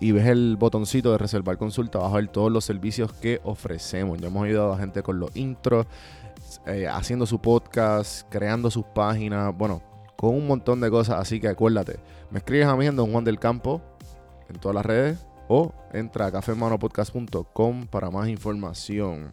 y ves el botoncito de reservar consulta, vas a ver todos los servicios que ofrecemos. Ya hemos ayudado a gente con los intros, eh, haciendo su podcast, creando sus páginas, bueno, con un montón de cosas. Así que acuérdate, me escribes a mí en Don Juan del Campo en todas las redes o entra a cafemanopodcast.com para más información.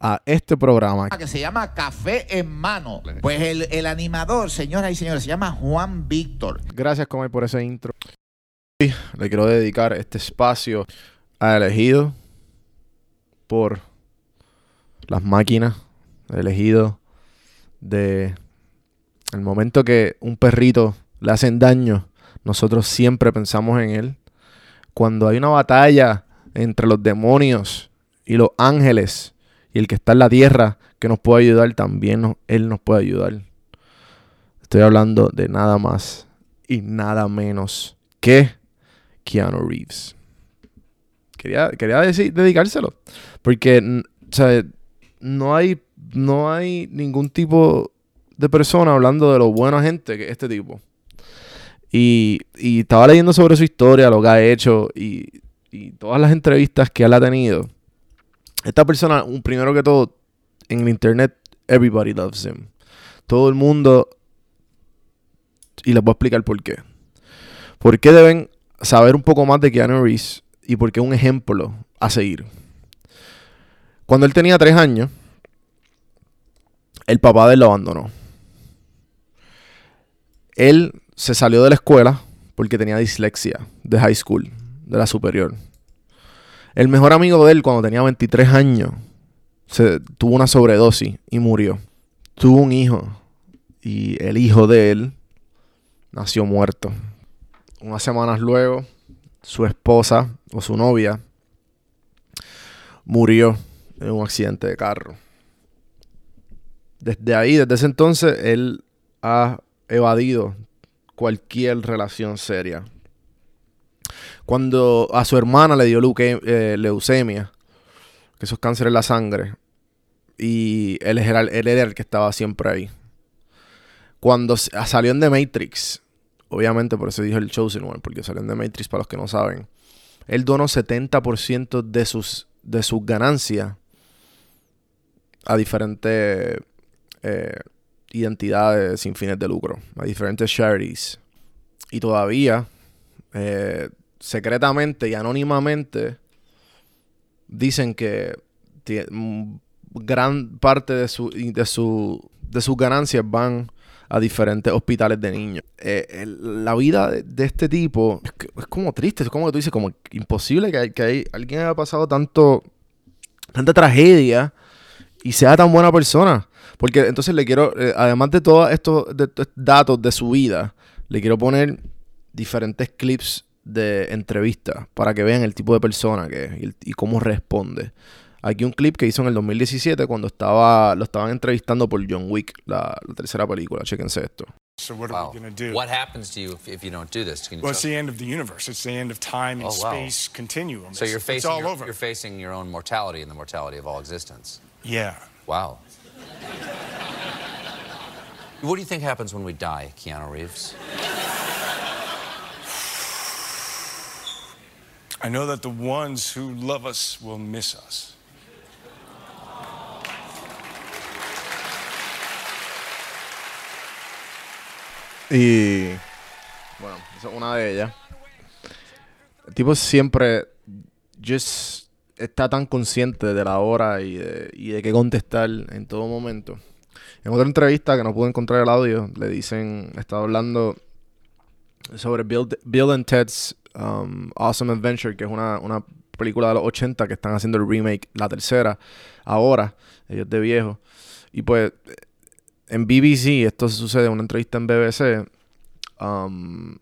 a este programa. Que se llama Café en Mano. Pues el, animador, señoras y señores, se llama Juan Víctor. Gracias, Comay, por ese intro. Y le quiero dedicar este espacio a elegido por las máquinas, elegido de el momento que un perrito le hacen daño, nosotros siempre pensamos en él. Cuando hay una batalla entre los demonios y los ángeles, y el que está en la tierra que nos puede ayudar, también Él nos puede ayudar. Estoy hablando de nada más y nada menos que Keanu Reeves. Quería, quería decir, dedicárselo. Porque no, hay, no hay ningún tipo de persona hablando de lo buena gente que este tipo. Y, y, estaba leyendo sobre su historia, lo que ha hecho y, y todas las entrevistas que él ha tenido. Esta persona, primero que todo, en el internet, everybody loves him. Todo el mundo. Y les voy a explicar por qué. ¿Por qué deben saber un poco más de Keanu Reeves y por qué un ejemplo a seguir? Cuando él tenía tres años, el papá de él lo abandonó. Él se salió de la escuela porque tenía dislexia de high school, de la superior. El mejor amigo de él, cuando tenía 23 años, se, tuvo una sobredosis y murió. Tuvo un hijo y el hijo de él nació muerto. Unas semanas luego, su esposa o su novia murió en un accidente de carro. Desde ahí, desde ese entonces, él ha evadido cualquier relación seria cuando a su hermana le dio eh, leucemia, que eso es cáncer en la sangre, y él era, él era el que estaba siempre ahí. Cuando salió en The Matrix, obviamente por eso dijo el Chosen One, porque salió en The Matrix para los que no saben, él donó 70% de sus, de sus ganancias a diferentes eh, identidades sin fines de lucro, a diferentes charities. Y todavía eh, secretamente y anónimamente dicen que gran parte de, su, de, su, de sus ganancias van a diferentes hospitales de niños. Eh, la vida de, este tipo es, como triste, es como que tú dices, como imposible que, que alguien haya pasado tanto, tanta tragedia y sea tan buena persona. Porque entonces le quiero, eh, además de todos estos datos de su vida, le quiero poner diferentes clips de entrevistas para que vean el tipo de persona que es y, cómo responde. Aquí un clip que hizo en el 2017 cuando estaba lo estaban entrevistando por John Wick, la, la tercera película. Chequense esto. So what wow. are we going to do? What happens to you if, if you don't do this? well, it's the end of the universe. It's the end of time and oh, wow. space continuum. So you're facing all your, over. you're facing your own mortality and the mortality of all existence. Yeah. Wow. what do you think happens when we die, Keanu Reeves? I know that the ones who love us will miss us. Y bueno, esa es una de ellas. El tipo siempre just está tan consciente de la hora y de, y de qué contestar en todo momento. En otra entrevista que no pude encontrar el audio, le dicen, estaba hablando sobre Bill, Bill and Ted's um, Awesome Adventure, que es una, una película de los 80 que están haciendo el remake, la tercera, ahora, ellos de viejo. Y pues en BBC, esto sucede en una entrevista en BBC, um,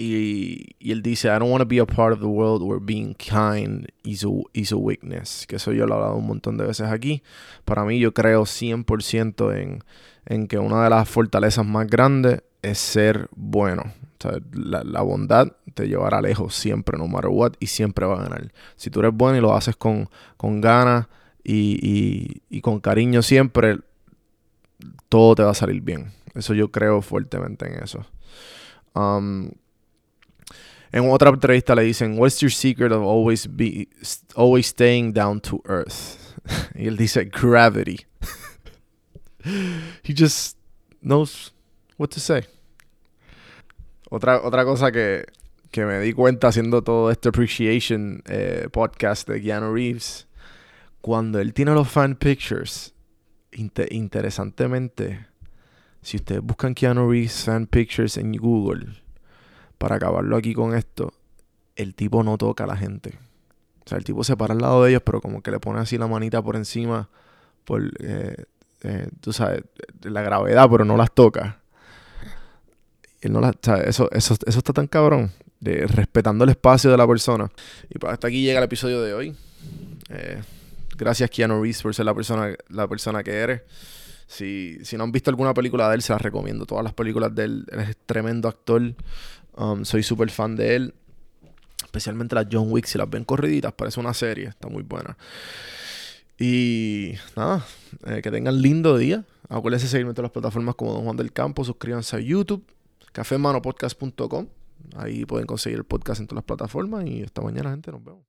y, y, él dice, I don't want to be a part of the world where being kind is a, is a weakness. Que eso yo lo he hablado un montón de veces aquí. Para mí yo creo 100% en, en que una de las fortalezas más grandes es ser bueno. La, la, bondad te llevará lejos siempre, no matter what, y siempre va a ganar. Si tú eres bueno y lo haces con, con ganas y, y, y con cariño siempre, todo te va a salir bien. Eso yo creo fuertemente en eso. Um, en otra entrevista le dicen, What's your secret of always be always staying down to earth? y él dice, gravity. He just knows what to say. Otra, otra cosa que, que me di cuenta haciendo todo este appreciation eh, podcast de Keanu Reeves, cuando él tiene los fan pictures, interesantemente, si ustedes buscan Keanu Reeves fan pictures en Google, para acabarlo aquí con esto, el tipo no toca a la gente. O sea, el tipo se para al lado de ellos, pero como que le pone así la manita por encima, por, eh, eh, tú sabes, la gravedad, pero no las toca. Él no eso, eso, eso está tan cabrón, de, respetando el espacio de la persona. Y pues hasta aquí llega el episodio de hoy. Eh, gracias, Keanu Reeves, por ser la persona, la persona que eres. Si, si no han visto alguna película de él, se las recomiendo. Todas las películas de él, él es tremendo actor. Um, soy súper fan de él. Especialmente las John Wick, si las ven corriditas, parece una serie, está muy buena. Y nada, eh, que tengan lindo día. Acuérdense seguirme en todas las plataformas como Don Juan del Campo. Suscríbanse a YouTube, cafemanopodcast.com. Ahí pueden conseguir el podcast en todas las plataformas. Y esta mañana, gente, nos vemos.